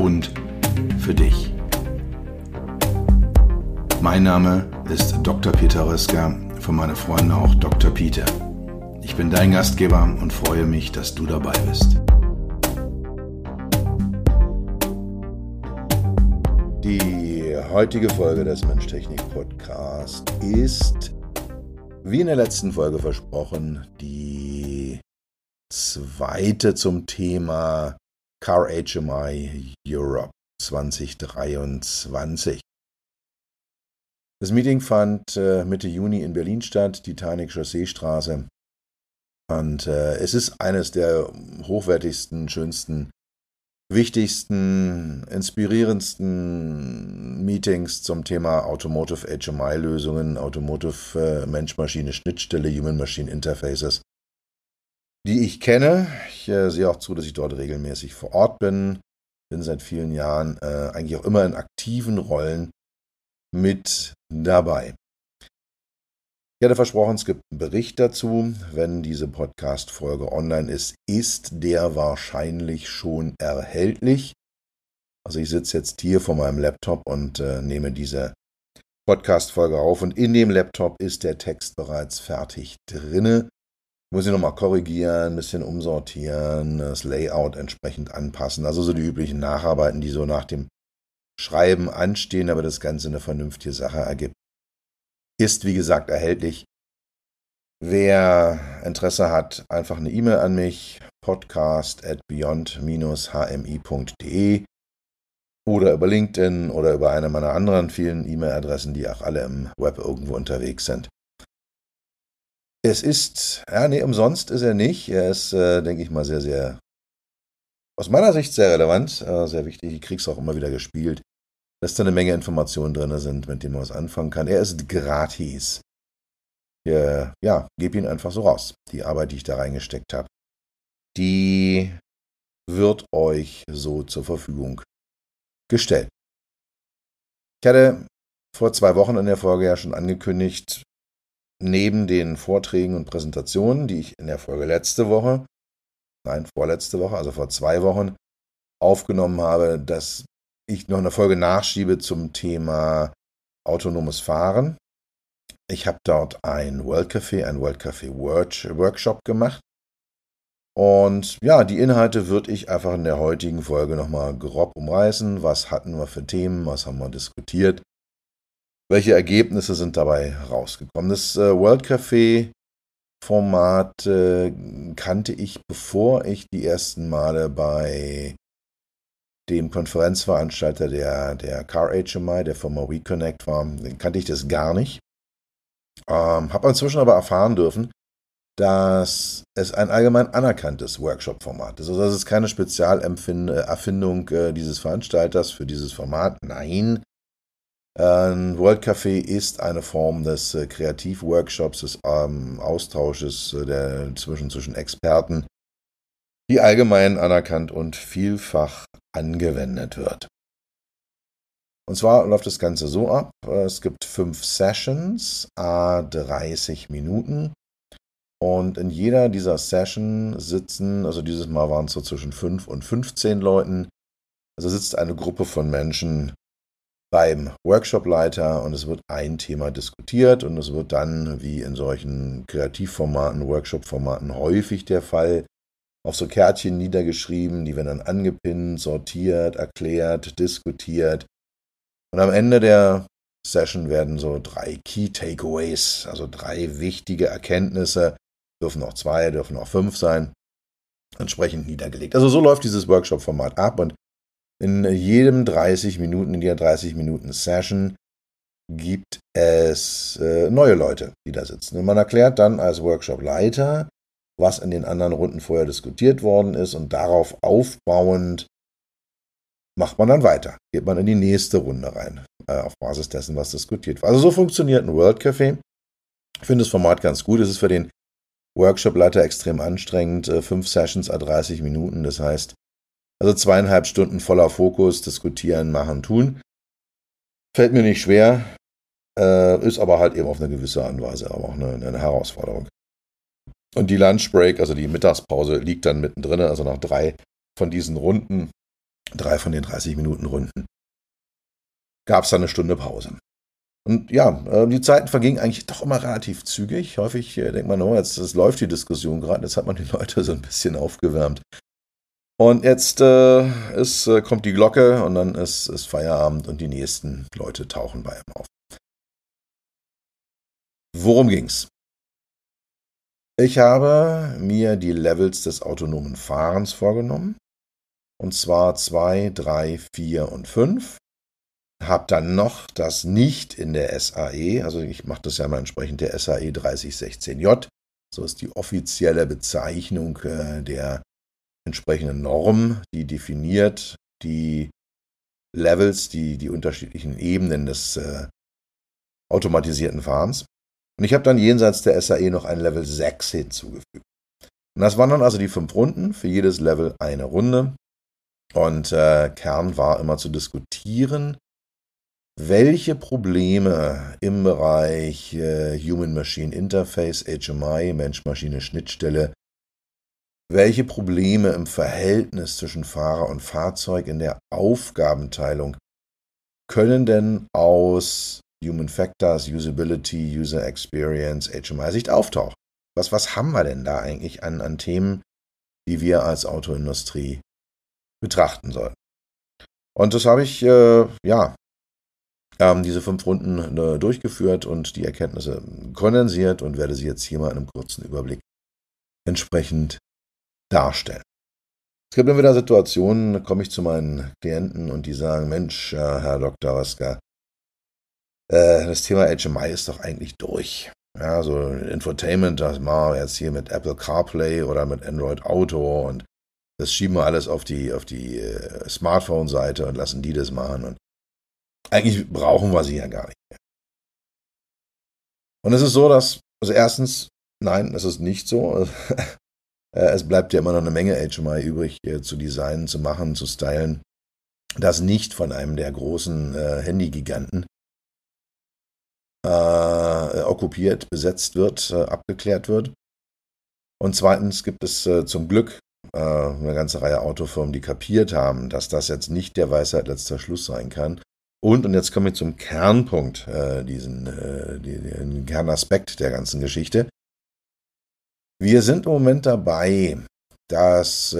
und für dich. Mein Name ist Dr. Peter Röska, von meinen Freunden auch Dr. Peter. Ich bin dein Gastgeber und freue mich, dass du dabei bist. Die heutige Folge des Mensch-Technik-Podcasts ist, wie in der letzten Folge versprochen, die zweite zum Thema Car HMI Europe 2023. Das Meeting fand äh, Mitte Juni in Berlin statt, Titanic Chausseestraße. Und äh, es ist eines der hochwertigsten, schönsten, wichtigsten, inspirierendsten Meetings zum Thema Automotive HMI-Lösungen, Automotive äh, Mensch-Maschine-Schnittstelle, Human-Machine Interfaces, die ich kenne. Ich äh, sehe auch zu, dass ich dort regelmäßig vor Ort bin. Bin seit vielen Jahren äh, eigentlich auch immer in aktiven Rollen mit dabei. Ich hatte versprochen, es gibt einen Bericht dazu. Wenn diese Podcast-Folge online ist, ist der wahrscheinlich schon erhältlich. Also ich sitze jetzt hier vor meinem Laptop und äh, nehme diese Podcast-Folge auf und in dem Laptop ist der Text bereits fertig drinne. Muss ich nochmal korrigieren, ein bisschen umsortieren, das Layout entsprechend anpassen. Also so die üblichen Nacharbeiten, die so nach dem Schreiben anstehen, aber das Ganze eine vernünftige Sache ergibt. Ist, wie gesagt, erhältlich. Wer Interesse hat, einfach eine E-Mail an mich, podcast at beyond-hmi.de oder über LinkedIn oder über eine meiner anderen vielen E-Mail-Adressen, die auch alle im Web irgendwo unterwegs sind. Es ist, ja, nee, umsonst ist er nicht. Er ist, äh, denke ich mal, sehr, sehr, aus meiner Sicht sehr relevant, äh, sehr wichtig. Ich krieg's auch immer wieder gespielt, dass da eine Menge Informationen drin sind, mit denen man was anfangen kann. Er ist gratis. Ja, ja, gebe ihn einfach so raus. Die Arbeit, die ich da reingesteckt habe, die wird euch so zur Verfügung gestellt. Ich hatte vor zwei Wochen in der Folge ja schon angekündigt, neben den Vorträgen und Präsentationen, die ich in der Folge letzte Woche, nein, vorletzte Woche, also vor zwei Wochen, aufgenommen habe, dass ich noch eine Folge nachschiebe zum Thema autonomes Fahren. Ich habe dort ein World Café, ein World Café Workshop gemacht. Und ja, die Inhalte würde ich einfach in der heutigen Folge nochmal grob umreißen. Was hatten wir für Themen? Was haben wir diskutiert? Welche Ergebnisse sind dabei rausgekommen? Das äh, World Café Format äh, kannte ich, bevor ich die ersten Male bei dem Konferenzveranstalter der, der Car HMI, der Firma WeConnect war, kannte ich das gar nicht. Ähm, Habe inzwischen aber erfahren dürfen, dass es ein allgemein anerkanntes Workshop-Format ist. Also das ist keine Spezialerfindung äh, dieses Veranstalters für dieses Format. Nein, ein World Café ist eine Form des äh, Kreativworkshops, des ähm, Austausches äh, der, zwischen, zwischen Experten, die allgemein anerkannt und vielfach angewendet wird. Und zwar läuft das Ganze so ab: Es gibt fünf Sessions, a 30 Minuten. Und in jeder dieser Session sitzen, also dieses Mal waren es so zwischen 5 und 15 Leuten, also sitzt eine Gruppe von Menschen beim Workshopleiter und es wird ein Thema diskutiert und es wird dann, wie in solchen Kreativformaten, Workshop-Formaten häufig der Fall, auf so Kärtchen niedergeschrieben, die werden dann angepinnt, sortiert, erklärt, diskutiert. Und am Ende der Session werden so drei Key Takeaways, also drei wichtige Erkenntnisse, dürfen auch zwei, dürfen auch fünf sein, entsprechend niedergelegt. Also so läuft dieses Workshop-Format ab und in jedem 30 Minuten, in jeder 30 Minuten Session gibt es äh, neue Leute, die da sitzen. Und man erklärt dann als Workshop-Leiter, was in den anderen Runden vorher diskutiert worden ist und darauf aufbauend macht man dann weiter. Geht man in die nächste Runde rein, äh, auf Basis dessen, was diskutiert wird. Also so funktioniert ein World Café. Ich finde das Format ganz gut. Es ist für den Workshop-Leiter extrem anstrengend. Äh, fünf Sessions a 30 Minuten. Das heißt, also zweieinhalb Stunden voller Fokus, diskutieren, machen, tun. Fällt mir nicht schwer, äh, ist aber halt eben auf eine gewisse Art und Weise aber auch eine, eine Herausforderung. Und die Lunchbreak, also die Mittagspause, liegt dann mittendrin, also nach drei von diesen Runden, drei von den 30 Minuten Runden, gab es dann eine Stunde Pause. Und ja, äh, die Zeiten vergingen eigentlich doch immer relativ zügig. Häufig äh, denkt man, oh, jetzt, jetzt läuft die Diskussion gerade, jetzt hat man die Leute so ein bisschen aufgewärmt. Und jetzt äh, ist, äh, kommt die Glocke und dann ist, ist Feierabend und die nächsten Leute tauchen bei ihm auf. Worum ging's? Ich habe mir die Levels des autonomen Fahrens vorgenommen. Und zwar 2, 3, 4 und 5. Hab dann noch das nicht in der SAE, also ich mache das ja mal entsprechend der SAE 3016J. So ist die offizielle Bezeichnung äh, der entsprechenden Norm, die definiert die Levels, die, die unterschiedlichen Ebenen des äh, automatisierten Fahrens. Und ich habe dann jenseits der SAE noch ein Level 6 hinzugefügt. Und das waren dann also die fünf Runden, für jedes Level eine Runde. Und äh, Kern war immer zu diskutieren, welche Probleme im Bereich äh, Human-Machine Interface, HMI, Mensch-Maschine-Schnittstelle, welche Probleme im Verhältnis zwischen Fahrer und Fahrzeug in der Aufgabenteilung können denn aus Human Factors, Usability, User Experience, HMI-Sicht auftauchen. Was, was haben wir denn da eigentlich an, an Themen, die wir als Autoindustrie betrachten sollten? Und das habe ich, äh, ja, ähm, diese fünf Runden äh, durchgeführt und die Erkenntnisse kondensiert und werde sie jetzt hier mal in einem kurzen Überblick entsprechend darstellen. Es gibt immer wieder Situationen, da komme ich zu meinen Klienten und die sagen, Mensch, äh, Herr Dr. Rasker, äh, das Thema HMI ist doch eigentlich durch. Ja, so Infotainment, das machen wir jetzt hier mit Apple CarPlay oder mit Android Auto und das schieben wir alles auf die, auf die äh, Smartphone-Seite und lassen die das machen. Und eigentlich brauchen wir sie ja gar nicht mehr. Und es ist so, dass, also erstens, nein, es ist nicht so. Äh, es bleibt ja immer noch eine Menge HMI übrig äh, zu designen, zu machen, zu stylen, das nicht von einem der großen äh, Handygiganten okkupiert, besetzt wird, abgeklärt wird. Und zweitens gibt es zum Glück eine ganze Reihe Autofirmen, die kapiert haben, dass das jetzt nicht der Weisheit letzter Schluss sein kann. Und, und jetzt komme ich zum Kernpunkt, äh, diesen, äh, den Kernaspekt der ganzen Geschichte. Wir sind im Moment dabei, das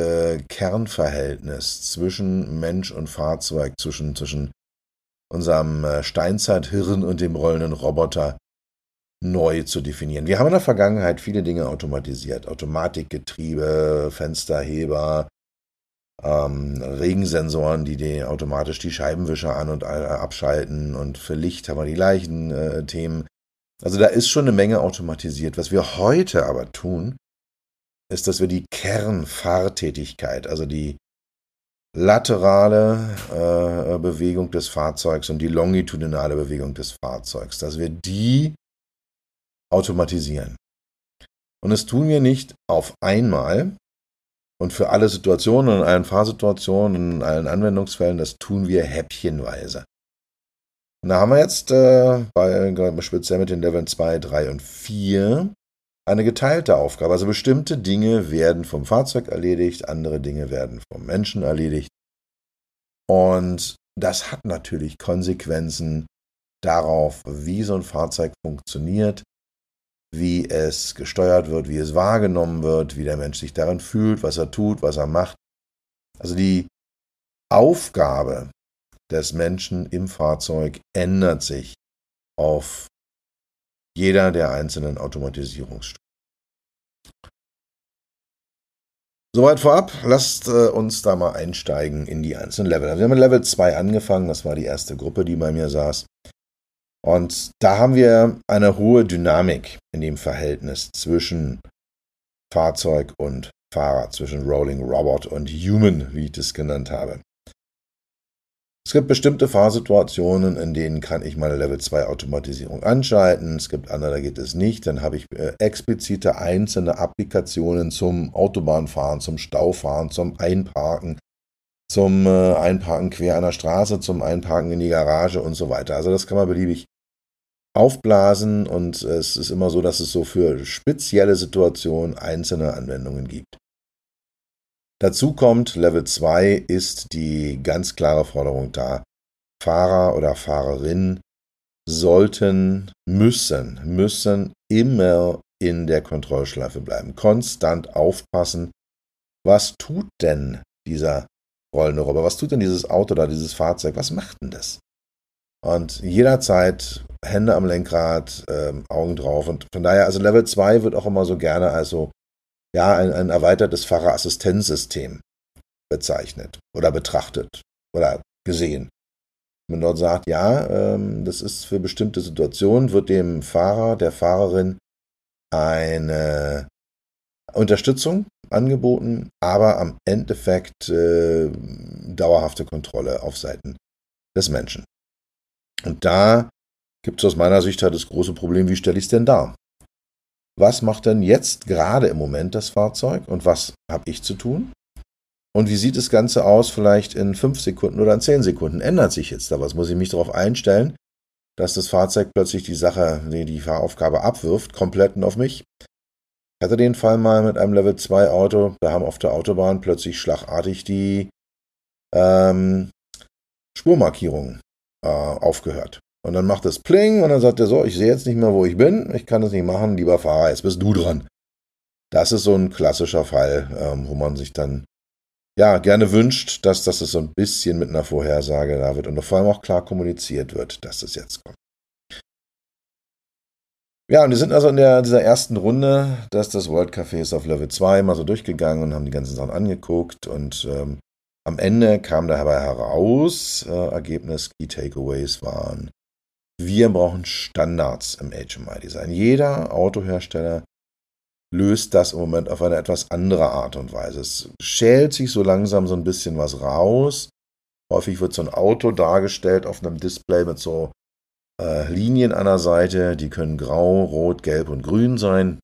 Kernverhältnis zwischen Mensch und Fahrzeug, zwischen, zwischen unserem äh, Steinzeithirn und dem rollenden Roboter neu zu definieren. Wir haben in der Vergangenheit viele Dinge automatisiert. Automatikgetriebe, Fensterheber, ähm, Regensensoren, die, die automatisch die Scheibenwischer an- und abschalten und für Licht haben wir die gleichen äh, Themen. Also da ist schon eine Menge automatisiert. Was wir heute aber tun, ist, dass wir die Kernfahrtätigkeit, also die laterale äh, Bewegung des Fahrzeugs und die longitudinale Bewegung des Fahrzeugs, dass wir die automatisieren. Und das tun wir nicht auf einmal und für alle Situationen, in allen Fahrsituationen, in allen Anwendungsfällen, das tun wir häppchenweise. Und da haben wir jetzt äh, bei, speziell mit den Leveln 2, 3 und 4 eine geteilte Aufgabe. Also bestimmte Dinge werden vom Fahrzeug erledigt, andere Dinge werden vom Menschen erledigt. Und das hat natürlich Konsequenzen darauf, wie so ein Fahrzeug funktioniert, wie es gesteuert wird, wie es wahrgenommen wird, wie der Mensch sich darin fühlt, was er tut, was er macht. Also die Aufgabe des Menschen im Fahrzeug ändert sich auf jeder der einzelnen Automatisierungsstufen. Soweit vorab, lasst äh, uns da mal einsteigen in die einzelnen Level. Also wir haben mit Level 2 angefangen, das war die erste Gruppe, die bei mir saß. Und da haben wir eine hohe Dynamik in dem Verhältnis zwischen Fahrzeug und Fahrer, zwischen Rolling Robot und Human, wie ich das genannt habe. Es gibt bestimmte Fahrsituationen, in denen kann ich meine Level 2 Automatisierung anschalten. Es gibt andere, da geht es nicht. Dann habe ich äh, explizite einzelne Applikationen zum Autobahnfahren, zum Staufahren, zum Einparken, zum äh, Einparken quer an der Straße, zum Einparken in die Garage und so weiter. Also das kann man beliebig aufblasen und es ist immer so, dass es so für spezielle Situationen einzelne Anwendungen gibt. Dazu kommt, Level 2 ist die ganz klare Forderung da. Fahrer oder Fahrerin sollten, müssen, müssen immer in der Kontrollschleife bleiben. Konstant aufpassen. Was tut denn dieser rollende Roboter? Was tut denn dieses Auto da, dieses Fahrzeug? Was macht denn das? Und jederzeit Hände am Lenkrad, ähm, Augen drauf. Und von daher, also Level 2 wird auch immer so gerne als so, ja, ein, ein erweitertes Fahrerassistenzsystem bezeichnet oder betrachtet oder gesehen. Man dort sagt, ja, ähm, das ist für bestimmte Situationen, wird dem Fahrer, der Fahrerin eine Unterstützung angeboten, aber am Endeffekt äh, dauerhafte Kontrolle auf Seiten des Menschen. Und da gibt es aus meiner Sicht halt das große Problem, wie stelle ich es denn dar? Was macht denn jetzt gerade im Moment das Fahrzeug und was habe ich zu tun? Und wie sieht das Ganze aus vielleicht in fünf Sekunden oder in zehn Sekunden? Ändert sich jetzt da was? Muss ich mich darauf einstellen, dass das Fahrzeug plötzlich die Sache, die, die Fahraufgabe abwirft, komplett auf mich? Ich hatte den Fall mal mit einem Level 2 Auto, da haben auf der Autobahn plötzlich schlagartig die ähm, Spurmarkierungen äh, aufgehört. Und dann macht es Pling und dann sagt er so, ich sehe jetzt nicht mehr, wo ich bin, ich kann es nicht machen, lieber Fahrer, jetzt bist du dran. Das ist so ein klassischer Fall, ähm, wo man sich dann ja gerne wünscht, dass das so ein bisschen mit einer Vorhersage da wird und vor allem auch klar kommuniziert wird, dass es jetzt kommt. Ja, und wir sind also in der, dieser ersten Runde, dass das World Café ist auf Level 2 mal so durchgegangen und haben die ganzen Sachen angeguckt und ähm, am Ende kam dabei heraus, äh, Ergebnis Key Takeaways waren, wir brauchen Standards im HMI-Design. Jeder Autohersteller löst das im Moment auf eine etwas andere Art und Weise. Es schält sich so langsam so ein bisschen was raus. Häufig wird so ein Auto dargestellt auf einem Display mit so äh, Linien an der Seite. Die können grau, rot, gelb und grün sein.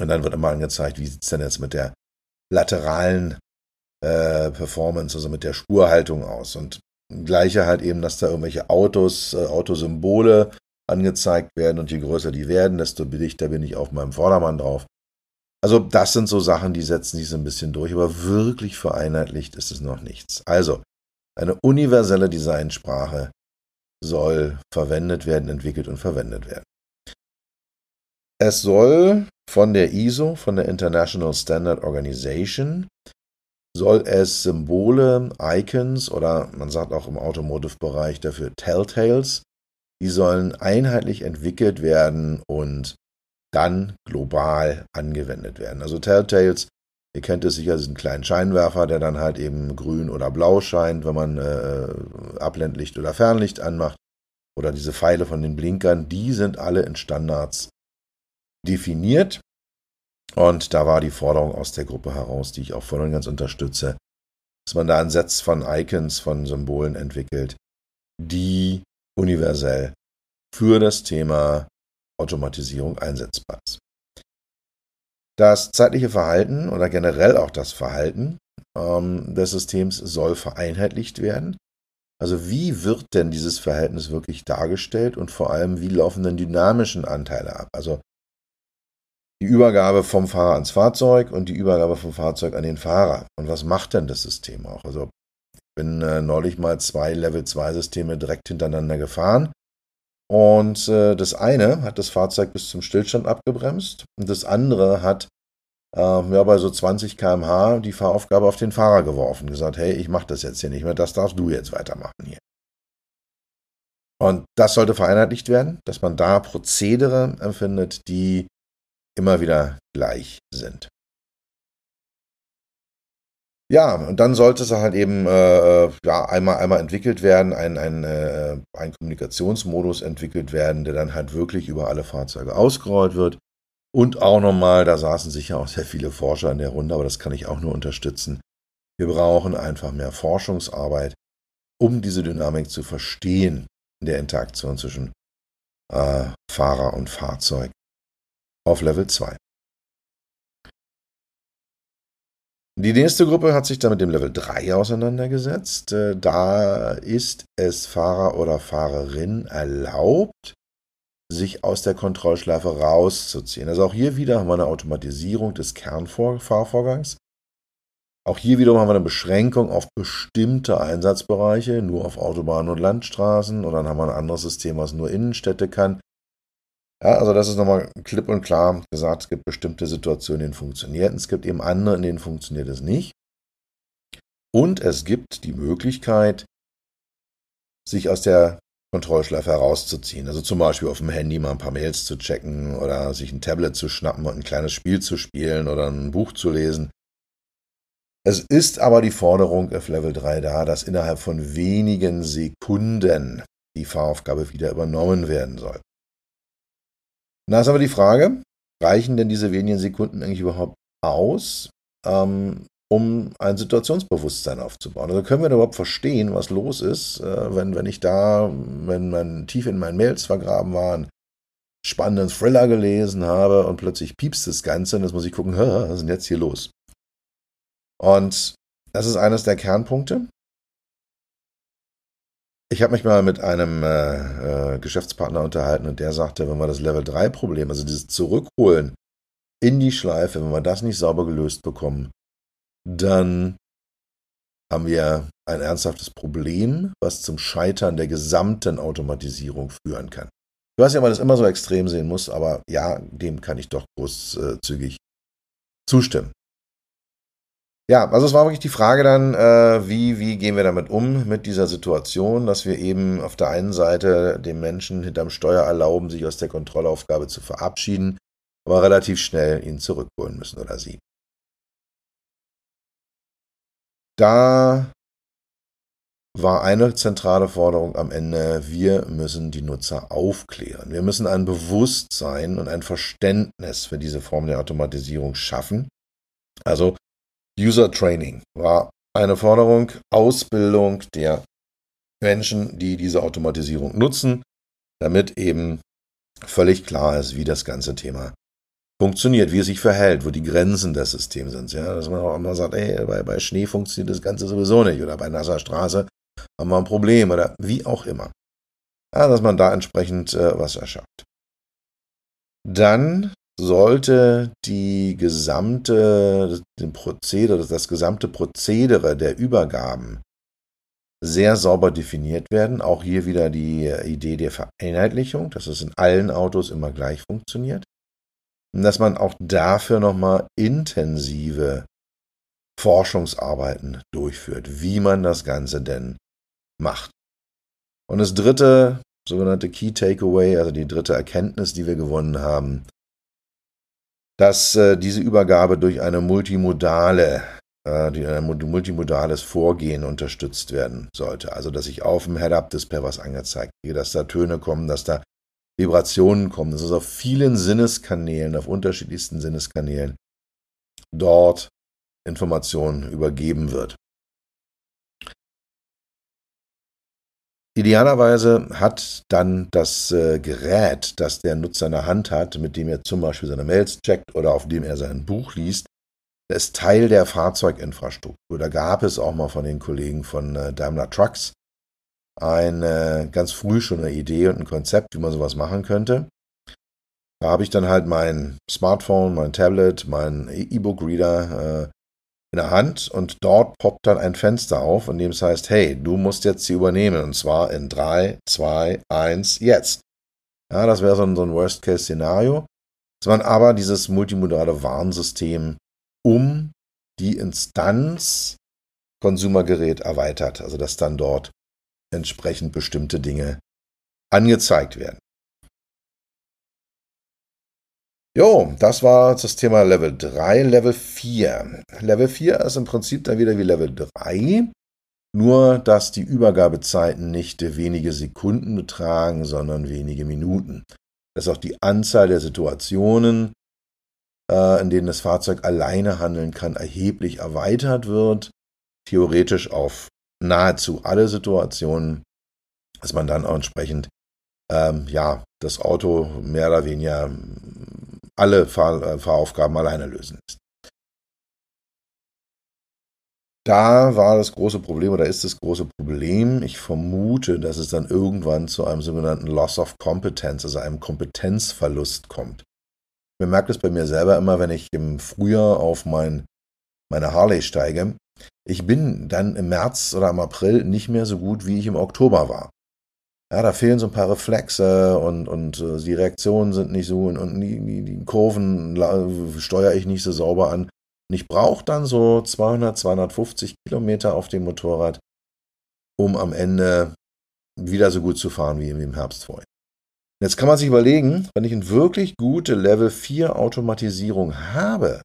Und dann wird immer angezeigt, wie sieht es denn jetzt mit der lateralen äh, Performance, also mit der Spurhaltung aus. Und gleiche halt eben, dass da irgendwelche Autos, äh, Autosymbole angezeigt werden und je größer die werden, desto dichter bin ich auf meinem Vordermann drauf. Also das sind so Sachen, die setzen sich so ein bisschen durch, aber wirklich vereinheitlicht ist es noch nichts. Also eine universelle Designsprache soll verwendet werden, entwickelt und verwendet werden. Es soll von der ISO, von der International Standard Organization, soll es Symbole, Icons oder man sagt auch im Automotive-Bereich dafür Telltales, die sollen einheitlich entwickelt werden und dann global angewendet werden. Also Telltales, ihr kennt es sicher, diesen kleinen Scheinwerfer, der dann halt eben grün oder blau scheint, wenn man äh, Abblendlicht oder Fernlicht anmacht. Oder diese Pfeile von den Blinkern, die sind alle in Standards definiert und da war die Forderung aus der Gruppe heraus, die ich auch voll und ganz unterstütze, dass man da ein Satz von Icons, von Symbolen entwickelt, die universell für das Thema Automatisierung einsetzbar ist. Das zeitliche Verhalten oder generell auch das Verhalten ähm, des Systems soll vereinheitlicht werden. Also wie wird denn dieses Verhältnis wirklich dargestellt und vor allem wie laufen denn dynamischen Anteile ab? Also die Übergabe vom Fahrer ans Fahrzeug und die Übergabe vom Fahrzeug an den Fahrer. Und was macht denn das System auch? Also ich bin äh, neulich mal zwei Level-2-Systeme direkt hintereinander gefahren. Und äh, das eine hat das Fahrzeug bis zum Stillstand abgebremst und das andere hat äh, ja, bei so 20 km/h die Fahraufgabe auf den Fahrer geworfen, gesagt, hey, ich mache das jetzt hier nicht mehr, das darfst du jetzt weitermachen hier. Und das sollte vereinheitlicht werden, dass man da Prozedere empfindet, die immer wieder gleich sind. Ja, und dann sollte es halt eben äh, ja, einmal, einmal entwickelt werden, ein, ein, äh, ein Kommunikationsmodus entwickelt werden, der dann halt wirklich über alle Fahrzeuge ausgerollt wird. Und auch nochmal, da saßen sicher auch sehr viele Forscher in der Runde, aber das kann ich auch nur unterstützen. Wir brauchen einfach mehr Forschungsarbeit um diese Dynamik zu verstehen in der Interaktion zwischen äh, Fahrer und Fahrzeug auf Level 2. Die nächste Gruppe hat sich dann mit dem Level 3 auseinandergesetzt. Äh, da ist es Fahrer oder Fahrerin erlaubt, sich aus der Kontrollschleife rauszuziehen. Also auch hier wieder haben wir eine Automatisierung des Kernfahrvorgangs. Auch hier wiederum haben wir eine Beschränkung auf bestimmte Einsatzbereiche, nur auf Autobahnen und Landstraßen. Und dann haben wir ein anderes System, was nur Innenstädte kann. Ja, also das ist nochmal klipp und klar gesagt, es gibt bestimmte Situationen, in denen funktioniert, es gibt eben andere, in denen funktioniert es nicht. Und es gibt die Möglichkeit, sich aus der Kontrollschleife herauszuziehen. Also zum Beispiel auf dem Handy mal ein paar Mails zu checken oder sich ein Tablet zu schnappen und ein kleines Spiel zu spielen oder ein Buch zu lesen. Es ist aber die Forderung auf Level 3 da, dass innerhalb von wenigen Sekunden die Fahraufgabe wieder übernommen werden soll. Da ist aber die Frage, reichen denn diese wenigen Sekunden eigentlich überhaupt aus, ähm, um ein Situationsbewusstsein aufzubauen? Also können wir überhaupt verstehen, was los ist, äh, wenn, wenn ich da, wenn man tief in meinen Mails vergraben war, einen spannenden Thriller gelesen habe und plötzlich piepst das Ganze und jetzt muss ich gucken, was ist denn jetzt hier los? Und das ist eines der Kernpunkte. Ich habe mich mal mit einem äh, äh, Geschäftspartner unterhalten und der sagte, wenn wir das Level 3 Problem, also dieses Zurückholen in die Schleife, wenn wir das nicht sauber gelöst bekommen, dann haben wir ein ernsthaftes Problem, was zum Scheitern der gesamten Automatisierung führen kann. Ich weiß ob man das immer so extrem sehen muss, aber ja, dem kann ich doch großzügig zustimmen. Ja, also es war wirklich die Frage dann, äh, wie, wie gehen wir damit um mit dieser Situation, dass wir eben auf der einen Seite dem Menschen hinterm Steuer erlauben, sich aus der Kontrollaufgabe zu verabschieden, aber relativ schnell ihn zurückholen müssen oder sie. Da war eine zentrale Forderung am Ende, wir müssen die Nutzer aufklären. Wir müssen ein Bewusstsein und ein Verständnis für diese Form der Automatisierung schaffen. Also User Training war eine Forderung, Ausbildung der Menschen, die diese Automatisierung nutzen, damit eben völlig klar ist, wie das ganze Thema funktioniert, wie es sich verhält, wo die Grenzen des Systems sind. Ja, dass man auch immer sagt, ey, bei, bei Schnee funktioniert das Ganze sowieso nicht oder bei nasser Straße haben wir ein Problem oder wie auch immer. Ja, dass man da entsprechend äh, was erschafft. Dann sollte die gesamte, den Prozedere, das gesamte Prozedere der Übergaben sehr sauber definiert werden. Auch hier wieder die Idee der Vereinheitlichung, dass es in allen Autos immer gleich funktioniert. Und dass man auch dafür nochmal intensive Forschungsarbeiten durchführt, wie man das Ganze denn macht. Und das dritte, sogenannte Key Takeaway, also die dritte Erkenntnis, die wir gewonnen haben, dass äh, diese Übergabe durch eine multimodale, äh, die, ein multimodales Vorgehen unterstützt werden sollte. Also, dass ich auf dem Head-Up-Display was angezeigt kriege, dass da Töne kommen, dass da Vibrationen kommen, dass es auf vielen Sinneskanälen, auf unterschiedlichsten Sinneskanälen dort Informationen übergeben wird. Idealerweise hat dann das äh, Gerät, das der Nutzer in der Hand hat, mit dem er zum Beispiel seine Mails checkt oder auf dem er sein Buch liest, ist Teil der Fahrzeuginfrastruktur. Da gab es auch mal von den Kollegen von äh, Daimler Trucks eine ganz früh schon eine Idee und ein Konzept, wie man sowas machen könnte. Da habe ich dann halt mein Smartphone, mein Tablet, mein E-Book-Reader äh, in der Hand und dort poppt dann ein Fenster auf, in dem es heißt, hey, du musst jetzt sie übernehmen und zwar in 3, 2, 1, jetzt. Ja, das wäre so ein, so ein Worst-Case-Szenario, dass man aber dieses multimodale Warnsystem um die Instanz Konsumergerät erweitert, also dass dann dort entsprechend bestimmte Dinge angezeigt werden. Jo, das war das Thema Level 3. Level 4. Level 4 ist im Prinzip dann wieder wie Level 3, nur dass die Übergabezeiten nicht wenige Sekunden betragen, sondern wenige Minuten. Dass auch die Anzahl der Situationen, äh, in denen das Fahrzeug alleine handeln kann, erheblich erweitert wird. Theoretisch auf nahezu alle Situationen, dass man dann auch entsprechend ähm, ja das Auto mehr oder weniger alle Fahr äh, Fahraufgaben alleine lösen lässt. Da war das große Problem oder ist das große Problem, ich vermute, dass es dann irgendwann zu einem sogenannten Loss of Competence, also einem Kompetenzverlust kommt. Ich bemerke das bei mir selber immer, wenn ich im Frühjahr auf mein, meine Harley steige. Ich bin dann im März oder im April nicht mehr so gut, wie ich im Oktober war. Ja, da fehlen so ein paar Reflexe und, und äh, die Reaktionen sind nicht so und, und die, die, die Kurven steuere ich nicht so sauber an. Und ich brauche dann so 200, 250 Kilometer auf dem Motorrad, um am Ende wieder so gut zu fahren wie im Herbst vorher. Jetzt kann man sich überlegen, wenn ich eine wirklich gute Level 4 Automatisierung habe,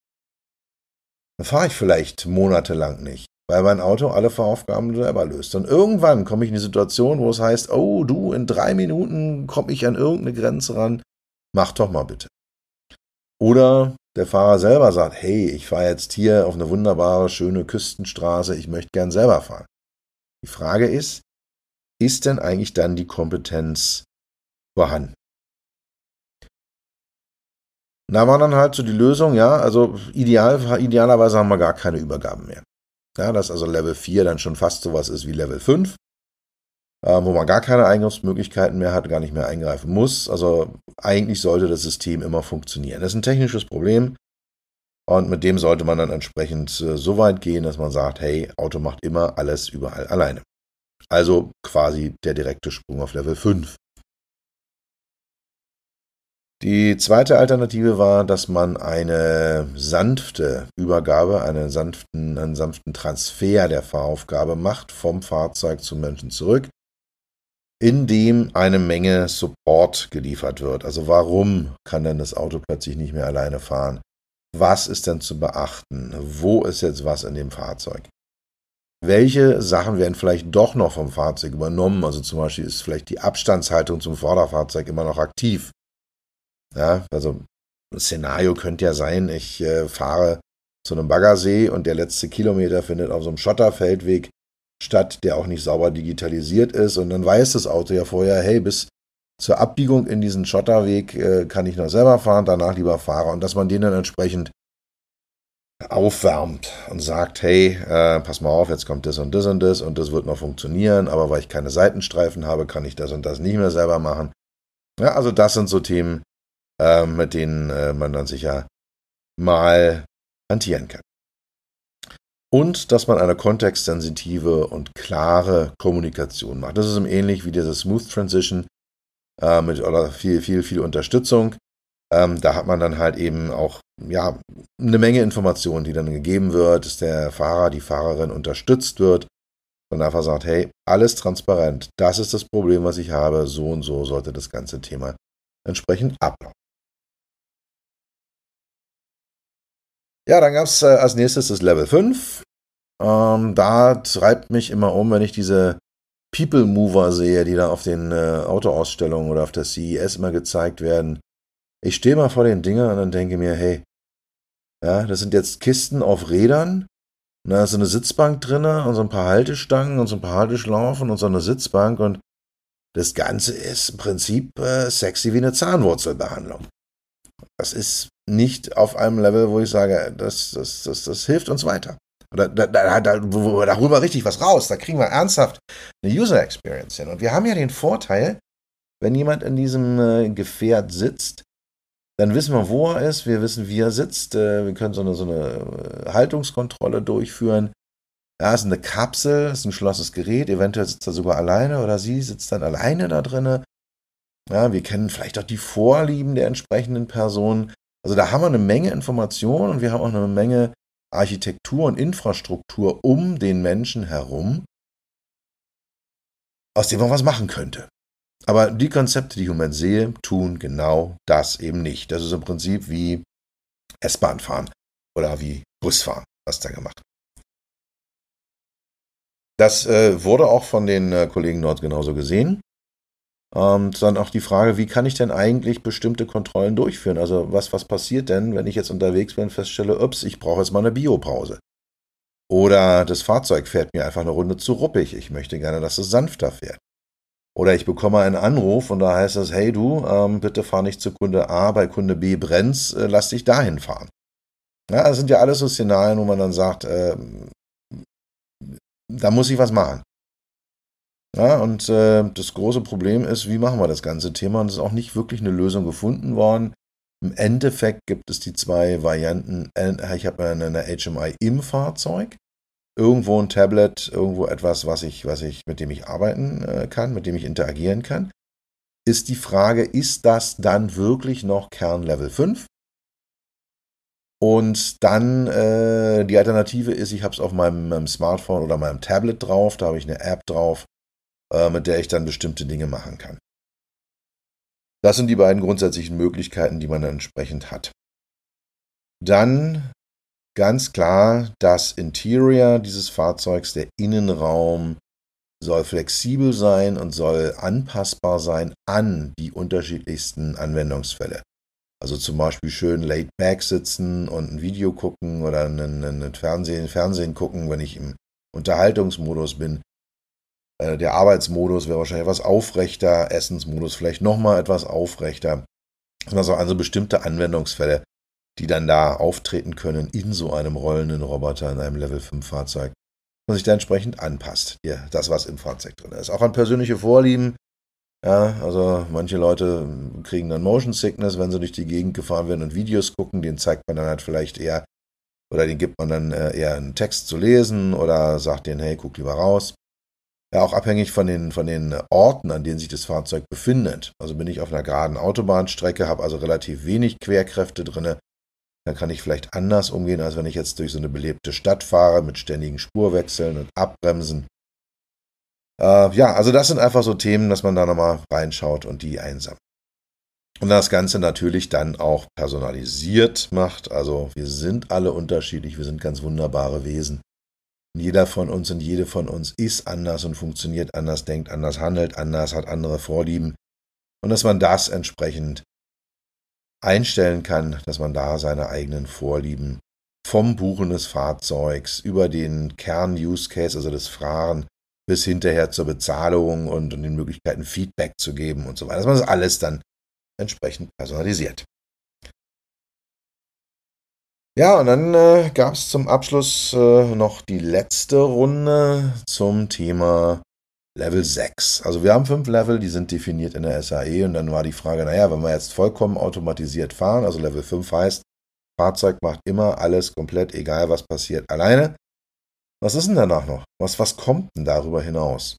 dann fahre ich vielleicht monatelang nicht, weil mein Auto alle Fahraufgaben selber löst. Und irgendwann komme ich in die Situation, wo es heißt, oh du, in drei Minuten komme ich an irgendeine Grenze ran, mach doch mal bitte. Oder der Fahrer selber sagt, hey, ich fahre jetzt hier auf eine wunderbare, schöne Küstenstraße, ich möchte gern selber fahren. Die Frage ist, ist denn eigentlich dann die Kompetenz vorhanden? Da war dann halt so die Lösung, ja, also ideal, idealerweise haben wir gar keine Übergaben mehr. Ja, dass also Level 4 dann schon fast sowas ist wie Level 5 äh, wo man gar keine Eingriffsmöglichkeiten mehr hat, gar nicht mehr eingreifen muss. Also eigentlich sollte das System immer funktionieren. Das ist ein technisches Problem und mit dem sollte man dann entsprechend äh, so weit gehen, dass man sagt, hey, Auto macht immer alles überall alleine. Also quasi der direkte Sprung auf Level 5. Die zweite Alternative war, dass man eine sanfte Übergabe, einen sanften, einen sanften Transfer der Fahraufgabe macht vom Fahrzeug zum Menschen zurück in dem eine Menge Support geliefert wird. Also warum kann denn das Auto plötzlich nicht mehr alleine fahren? Was ist denn zu beachten? Wo ist jetzt was in dem Fahrzeug? Welche Sachen werden vielleicht doch noch vom Fahrzeug übernommen? Also zum Beispiel ist vielleicht die Abstandshaltung zum Vorderfahrzeug immer noch aktiv. Ja, also ein Szenario könnte ja sein, ich äh, fahre zu einem Baggersee und der letzte Kilometer findet auf so einem Schotterfeldweg statt, der auch nicht sauber digitalisiert ist. Und dann weiß das Auto ja vorher, hey, bis zur Abbiegung in diesen Schotterweg äh, kann ich noch selber fahren, danach lieber fahre. Und dass man den dann entsprechend aufwärmt und sagt, hey, äh, pass mal auf, jetzt kommt das und das und das und das wird noch funktionieren, aber weil ich keine Seitenstreifen habe, kann ich das und das nicht mehr selber machen. Ja, also das sind so Themen, äh, mit denen äh, man dann sicher mal hantieren kann und dass man eine kontextsensitive und klare Kommunikation macht. Das ist ähnlich wie diese Smooth Transition äh, mit oder viel, viel, viel Unterstützung. Ähm, da hat man dann halt eben auch ja, eine Menge Informationen, die dann gegeben wird, dass der Fahrer, die Fahrerin unterstützt wird und einfach sagt, hey, alles transparent, das ist das Problem, was ich habe, so und so sollte das ganze Thema entsprechend ablaufen. Ja, dann gab es äh, als nächstes das Level 5. Ähm, da treibt mich immer um, wenn ich diese People Mover sehe, die da auf den äh, Autoausstellungen oder auf der CES immer gezeigt werden. Ich stehe mal vor den Dingern und dann denke mir, hey, ja, das sind jetzt Kisten auf Rädern. Da ist so eine Sitzbank drin und so ein paar Haltestangen und so ein paar Halteschlaufen und so eine Sitzbank und das Ganze ist im Prinzip äh, sexy wie eine Zahnwurzelbehandlung. Das ist nicht auf einem Level, wo ich sage, das, das, das, das hilft uns weiter. Oder da, da, da, darüber richtig was raus. Da kriegen wir ernsthaft eine User Experience hin. Und wir haben ja den Vorteil, wenn jemand in diesem äh, Gefährt sitzt, dann wissen wir, wo er ist, wir wissen, wie er sitzt, äh, wir können so eine, so eine äh, Haltungskontrolle durchführen. Es ist eine Kapsel, ist ein geschlossenes Gerät, eventuell sitzt er sogar alleine oder sie sitzt dann alleine da drinne. Ja, wir kennen vielleicht auch die Vorlieben der entsprechenden Person. Also da haben wir eine Menge Informationen und wir haben auch eine Menge Architektur und Infrastruktur um den Menschen herum, aus dem man was machen könnte. Aber die Konzepte, die ich im Moment sehe, tun genau das eben nicht. Das ist im Prinzip wie S-Bahn fahren oder wie Busfahren, was da gemacht wird. Das äh, wurde auch von den äh, Kollegen dort genauso gesehen. Und dann auch die Frage, wie kann ich denn eigentlich bestimmte Kontrollen durchführen? Also was, was passiert denn, wenn ich jetzt unterwegs bin und feststelle, ups, ich brauche jetzt mal eine Biopause? Oder das Fahrzeug fährt mir einfach eine Runde zu ruppig. Ich möchte gerne, dass es sanfter fährt. Oder ich bekomme einen Anruf und da heißt es, hey du, ähm, bitte fahr nicht zu Kunde A, bei Kunde B brennt's, äh, lass dich dahin fahren. Ja, das sind ja alles so Szenarien, wo man dann sagt, äh, da muss ich was machen. Ja, und äh, das große Problem ist, wie machen wir das ganze Thema? Und es ist auch nicht wirklich eine Lösung gefunden worden. Im Endeffekt gibt es die zwei Varianten. Ich habe eine, eine HMI im Fahrzeug, irgendwo ein Tablet, irgendwo etwas, was ich, was ich, mit dem ich arbeiten äh, kann, mit dem ich interagieren kann. Ist die Frage, ist das dann wirklich noch Kern Level 5? Und dann äh, die Alternative ist, ich habe es auf meinem, meinem, Smartphone oder meinem Tablet drauf, da habe ich eine App drauf, äh, mit der ich dann bestimmte Dinge machen kann. Das sind die beiden grundsätzlichen Möglichkeiten, die man dann entsprechend hat. Dann ganz klar das Interior dieses Fahrzeugs, der Innenraum soll flexibel sein und soll anpassbar sein an die unterschiedlichsten Anwendungsfälle. Also zum Beispiel schön laid back sitzen und ein Video gucken oder einen Fernsehen, Fernsehen gucken, wenn ich im Unterhaltungsmodus bin. Äh, der Arbeitsmodus wäre wahrscheinlich etwas aufrechter, Essensmodus vielleicht nochmal etwas aufrechter. Also also bestimmte Anwendungsfälle, die dann da auftreten können in so einem rollenden Roboter, in einem Level 5 Fahrzeug, man sich da entsprechend anpasst. Ja, das, was im Fahrzeug drin ist. Auch an persönliche Vorlieben. Ja, also manche Leute kriegen dann Motion Sickness, wenn sie durch die Gegend gefahren werden und Videos gucken. Den zeigt man dann halt vielleicht eher, oder den gibt man dann äh, eher einen Text zu lesen oder sagt denen, hey, guck lieber raus. Ja, auch abhängig von den, von den Orten, an denen sich das Fahrzeug befindet. Also bin ich auf einer geraden Autobahnstrecke, habe also relativ wenig Querkräfte drin, dann kann ich vielleicht anders umgehen, als wenn ich jetzt durch so eine belebte Stadt fahre mit ständigen Spurwechseln und Abbremsen. Äh, ja, also das sind einfach so Themen, dass man da nochmal reinschaut und die einsammelt. Und das Ganze natürlich dann auch personalisiert macht. Also wir sind alle unterschiedlich, wir sind ganz wunderbare Wesen. Jeder von uns und jede von uns ist anders und funktioniert anders, denkt anders, handelt anders, hat andere Vorlieben. Und dass man das entsprechend einstellen kann, dass man da seine eigenen Vorlieben vom Buchen des Fahrzeugs über den Kern-Use-Case, also das Fahren, bis hinterher zur Bezahlung und, und den Möglichkeiten Feedback zu geben und so weiter, dass man das alles dann entsprechend personalisiert. Ja, und dann äh, gab es zum Abschluss äh, noch die letzte Runde zum Thema Level 6. Also wir haben fünf Level, die sind definiert in der SAE und dann war die Frage, naja, wenn wir jetzt vollkommen automatisiert fahren, also Level 5 heißt, Fahrzeug macht immer alles komplett, egal was passiert, alleine. Was ist denn danach noch? Was, was kommt denn darüber hinaus?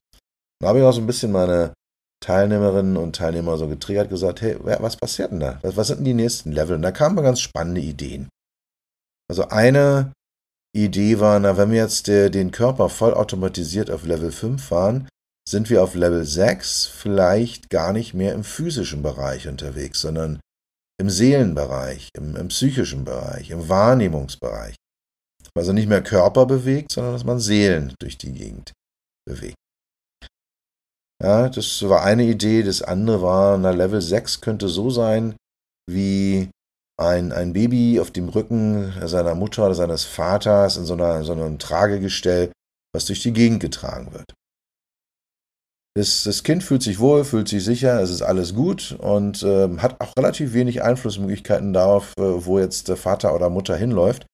Da habe ich auch so ein bisschen meine Teilnehmerinnen und Teilnehmer so getriggert, gesagt, hey, was passiert denn da? Was sind denn die nächsten Level? Und da kamen ganz spannende Ideen. Also eine Idee war, na, wenn wir jetzt den Körper vollautomatisiert auf Level 5 fahren, sind wir auf Level 6 vielleicht gar nicht mehr im physischen Bereich unterwegs, sondern im Seelenbereich, im, im psychischen Bereich, im Wahrnehmungsbereich. Also nicht mehr Körper bewegt, sondern dass man Seelen durch die Gegend bewegt. Ja, das war eine Idee. Das andere war, na, Level 6 könnte so sein, wie ein, ein Baby auf dem Rücken seiner Mutter oder seines Vaters in so, einer, so einem Tragegestell, was durch die Gegend getragen wird. Das, das Kind fühlt sich wohl, fühlt sich sicher, es ist alles gut und äh, hat auch relativ wenig Einflussmöglichkeiten darauf, äh, wo jetzt der Vater oder Mutter hinläuft,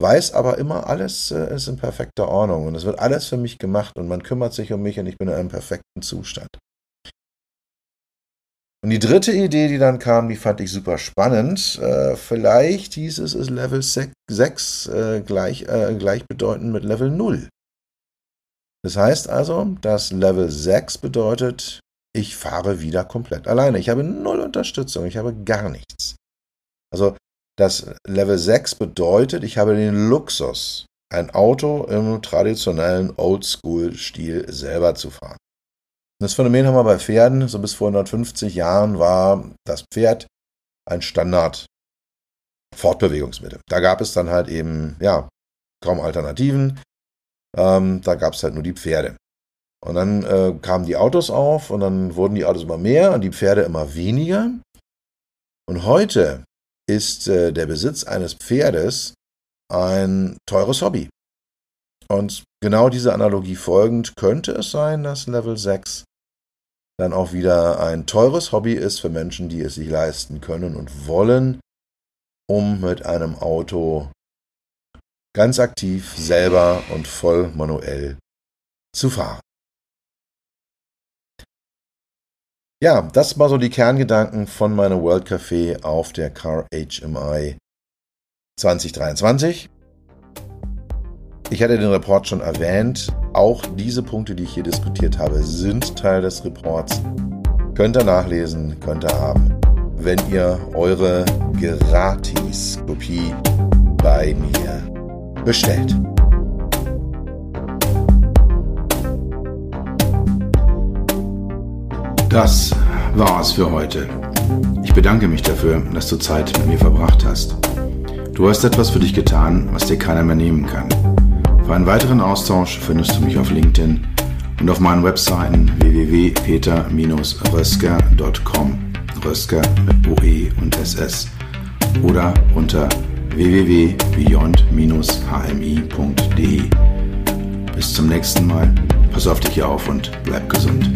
weiß aber immer, alles äh, ist in perfekter Ordnung und es wird alles für mich gemacht und man kümmert sich um mich und ich bin in einem perfekten Zustand. Und die dritte Idee, die dann kam, die fand ich super spannend. Äh, vielleicht hieß es, ist Level 6 äh, gleich, äh, gleichbedeutend mit Level 0. Das heißt also, dass Level 6 bedeutet, ich fahre wieder komplett alleine. Ich habe null Unterstützung, ich habe gar nichts. Also das Level 6 bedeutet, ich habe den Luxus, ein Auto im traditionellen Oldschool-Stil selber zu fahren. Das Phänomen haben wir bei Pferden. So bis vor 150 Jahren war das Pferd ein Standard Fortbewegungsmittel. Da gab es dann halt eben, ja, kaum Alternativen. Ähm, da gab es halt nur die Pferde. Und dann äh, kamen die Autos auf und dann wurden die Autos immer mehr und die Pferde immer weniger. Und heute ist äh, der Besitz eines Pferdes ein teures Hobby. Und genau dieser Analogie folgend könnte es sein, dass Level 6 dann auch wieder ein teures Hobby ist für Menschen, die es sich leisten können und wollen, um mit einem Auto ganz aktiv selber und voll manuell zu fahren. Ja, das war so die Kerngedanken von meinem World Café auf der Car HMI 2023. Ich hatte den Report schon erwähnt. Auch diese Punkte, die ich hier diskutiert habe, sind Teil des Reports. Könnt ihr nachlesen, könnt ihr haben, wenn ihr eure Gratis-Kopie bei mir bestellt. Das war's für heute. Ich bedanke mich dafür, dass du Zeit mit mir verbracht hast. Du hast etwas für dich getan, was dir keiner mehr nehmen kann. Für einen weiteren Austausch findest du mich auf LinkedIn und auf meinen Webseiten www.peter-rösker.com Rösker mit OE und SS oder unter www.beyond-hmi.de. Bis zum nächsten Mal. Pass auf dich auf und bleib gesund.